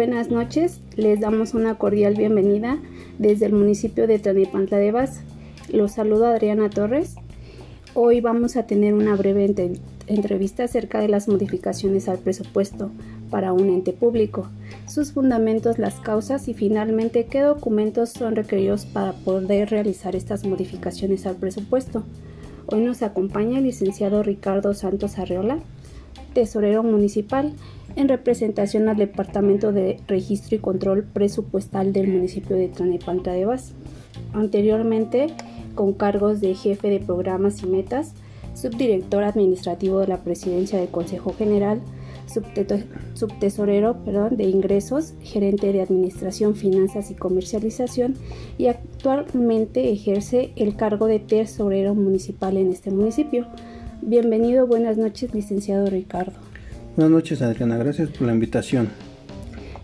Buenas noches, les damos una cordial bienvenida desde el municipio de Tlanepantla de Vaz. Los saludo Adriana Torres. Hoy vamos a tener una breve entrevista acerca de las modificaciones al presupuesto para un ente público, sus fundamentos, las causas y finalmente qué documentos son requeridos para poder realizar estas modificaciones al presupuesto. Hoy nos acompaña el licenciado Ricardo Santos Arreola, tesorero municipal, en representación al Departamento de Registro y Control Presupuestal del municipio de Tlanepantla de Vaz. Anteriormente, con cargos de jefe de programas y metas, subdirector administrativo de la Presidencia del Consejo General, subtesorero perdón, de ingresos, gerente de administración, finanzas y comercialización y actualmente ejerce el cargo de tesorero municipal en este municipio. Bienvenido, buenas noches, licenciado Ricardo. Buenas noches, Adriana, gracias por la invitación.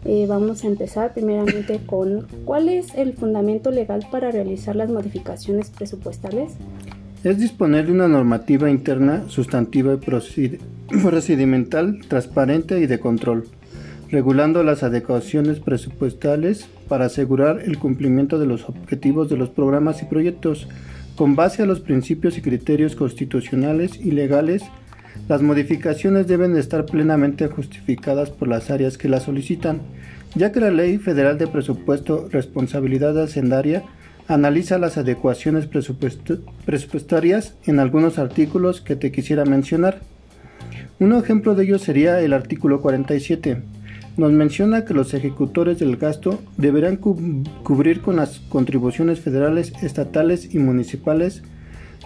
Eh, vamos a empezar primeramente con cuál es el fundamento legal para realizar las modificaciones presupuestales. Es disponer de una normativa interna sustantiva y procedimental, transparente y de control, regulando las adecuaciones presupuestales para asegurar el cumplimiento de los objetivos de los programas y proyectos con base a los principios y criterios constitucionales y legales las modificaciones deben estar plenamente justificadas por las áreas que las solicitan, ya que la Ley Federal de Presupuesto Responsabilidad Hacendaria analiza las adecuaciones presupuestarias en algunos artículos que te quisiera mencionar. Un ejemplo de ello sería el artículo 47. Nos menciona que los ejecutores del gasto deberán cubrir con las contribuciones federales, estatales y municipales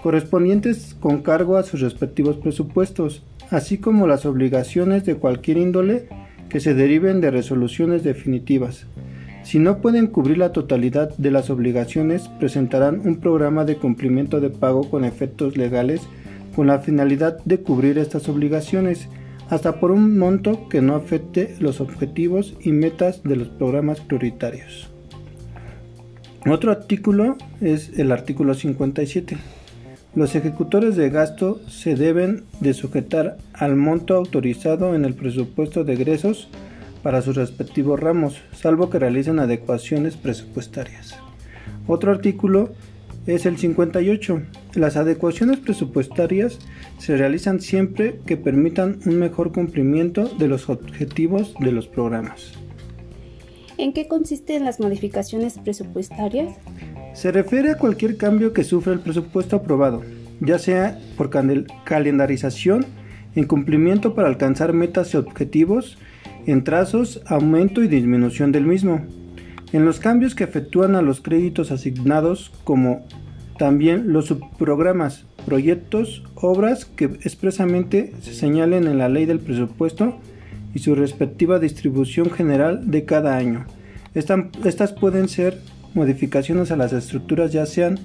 correspondientes con cargo a sus respectivos presupuestos, así como las obligaciones de cualquier índole que se deriven de resoluciones definitivas. Si no pueden cubrir la totalidad de las obligaciones, presentarán un programa de cumplimiento de pago con efectos legales con la finalidad de cubrir estas obligaciones, hasta por un monto que no afecte los objetivos y metas de los programas prioritarios. Otro artículo es el artículo 57. Los ejecutores de gasto se deben de sujetar al monto autorizado en el presupuesto de egresos para sus respectivos ramos, salvo que realicen adecuaciones presupuestarias. Otro artículo es el 58. Las adecuaciones presupuestarias se realizan siempre que permitan un mejor cumplimiento de los objetivos de los programas. ¿En qué consisten las modificaciones presupuestarias? Se refiere a cualquier cambio que sufra el presupuesto aprobado, ya sea por calendarización, en cumplimiento para alcanzar metas y objetivos, en trazos, aumento y disminución del mismo, en los cambios que efectúan a los créditos asignados, como también los subprogramas, proyectos, obras que expresamente se señalen en la ley del presupuesto y su respectiva distribución general de cada año. Estas pueden ser modificaciones a las estructuras ya sean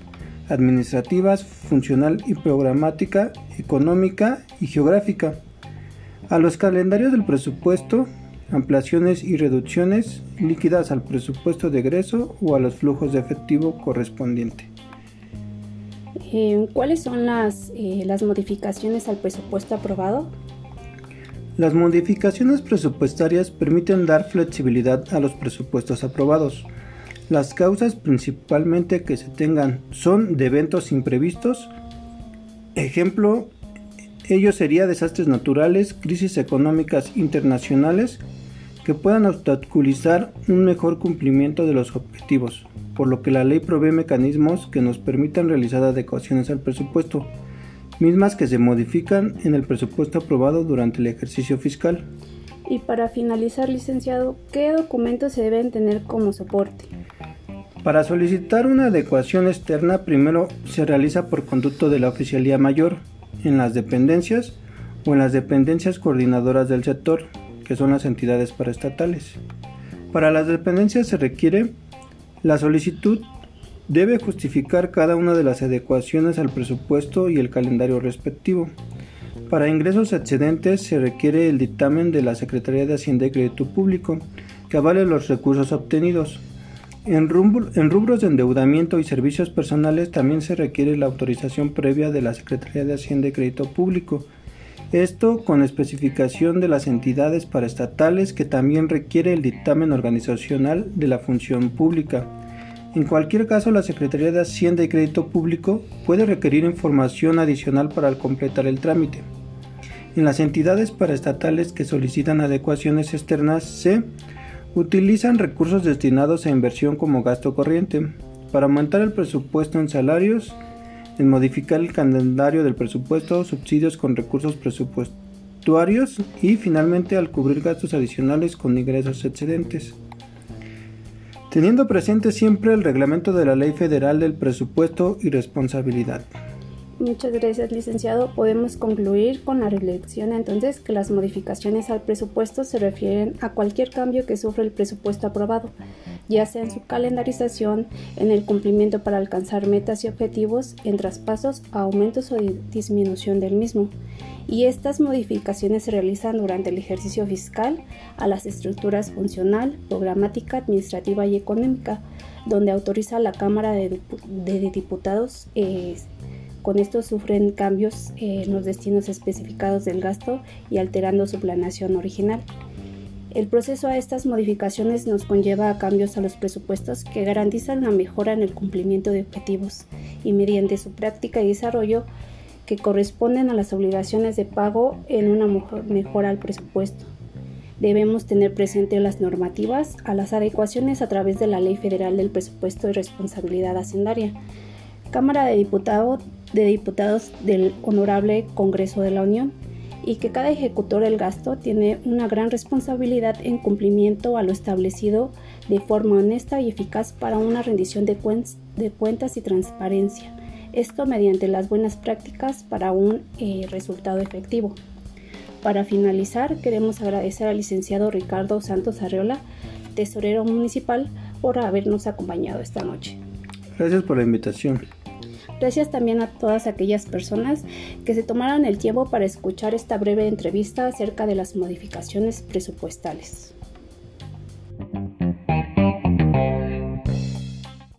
administrativas, funcional y programática, económica y geográfica, a los calendarios del presupuesto, ampliaciones y reducciones líquidas al presupuesto de egreso o a los flujos de efectivo correspondiente. Eh, ¿Cuáles son las, eh, las modificaciones al presupuesto aprobado? Las modificaciones presupuestarias permiten dar flexibilidad a los presupuestos aprobados las causas principalmente que se tengan son de eventos imprevistos. Ejemplo, ello sería desastres naturales, crisis económicas internacionales que puedan obstaculizar un mejor cumplimiento de los objetivos, por lo que la ley provee mecanismos que nos permitan realizar adecuaciones al presupuesto, mismas que se modifican en el presupuesto aprobado durante el ejercicio fiscal. Y para finalizar, licenciado, ¿qué documentos se deben tener como soporte? Para solicitar una adecuación externa, primero se realiza por conducto de la Oficialía Mayor en las dependencias o en las dependencias coordinadoras del sector, que son las entidades paraestatales. Para las dependencias se requiere la solicitud debe justificar cada una de las adecuaciones al presupuesto y el calendario respectivo. Para ingresos excedentes se requiere el dictamen de la Secretaría de Hacienda y Crédito Público que avale los recursos obtenidos. En, rubros de endeudamiento y servicios personales también se requiere la autorización previa de la Secretaría de Hacienda y Crédito Público. Esto con especificación de las entidades paraestatales que también requiere el dictamen organizacional de la función pública. En cualquier caso, la Secretaría de Hacienda y Crédito Público puede requerir información adicional para completar el trámite. En las entidades paraestatales que solicitan adecuaciones externas se utilizan recursos destinados a inversión como gasto corriente, para aumentar el presupuesto en salarios, en modificar el calendario del presupuesto, subsidios con recursos presupuestarios y finalmente al cubrir gastos adicionales con ingresos excedentes. Teniendo presente siempre el reglamento de la Ley Federal del Presupuesto y Responsabilidad. Muchas gracias, licenciado. Podemos concluir con la reflexión entonces que las modificaciones al presupuesto se refieren a cualquier cambio que sufre el presupuesto aprobado, ya sea en su calendarización, en el cumplimiento para alcanzar metas y objetivos, en traspasos, aumentos o disminución del mismo. Y estas modificaciones se realizan durante el ejercicio fiscal a las estructuras funcional, programática, administrativa y económica, donde autoriza la Cámara de, Diputados. Eh, con esto sufren cambios en los destinos especificados del gasto y alterando su planeación original. El proceso a estas modificaciones nos conlleva a cambios a los presupuestos que garantizan la mejora en el cumplimiento de objetivos y mediante su práctica y desarrollo que corresponden a las obligaciones de pago en una mejora al presupuesto. Debemos tener presente las normativas a las adecuaciones a través de la Ley Federal del Presupuesto y Responsabilidad Hacendaria, Cámara de Diputados de Diputados del Honorable Congreso de la Unión y que cada ejecutor del gasto tiene una gran responsabilidad en cumplimiento a lo establecido de forma honesta y eficaz para una rendición de, cuentas y transparencia. Esto mediante las buenas prácticas para un eh, resultado efectivo. Para finalizar, queremos agradecer al licenciado Ricardo Santos Arreola, tesorero municipal, por habernos acompañado esta noche. Gracias por la invitación. Gracias también a todas aquellas personas que se tomaron el tiempo para escuchar esta breve entrevista acerca de las modificaciones presupuestales.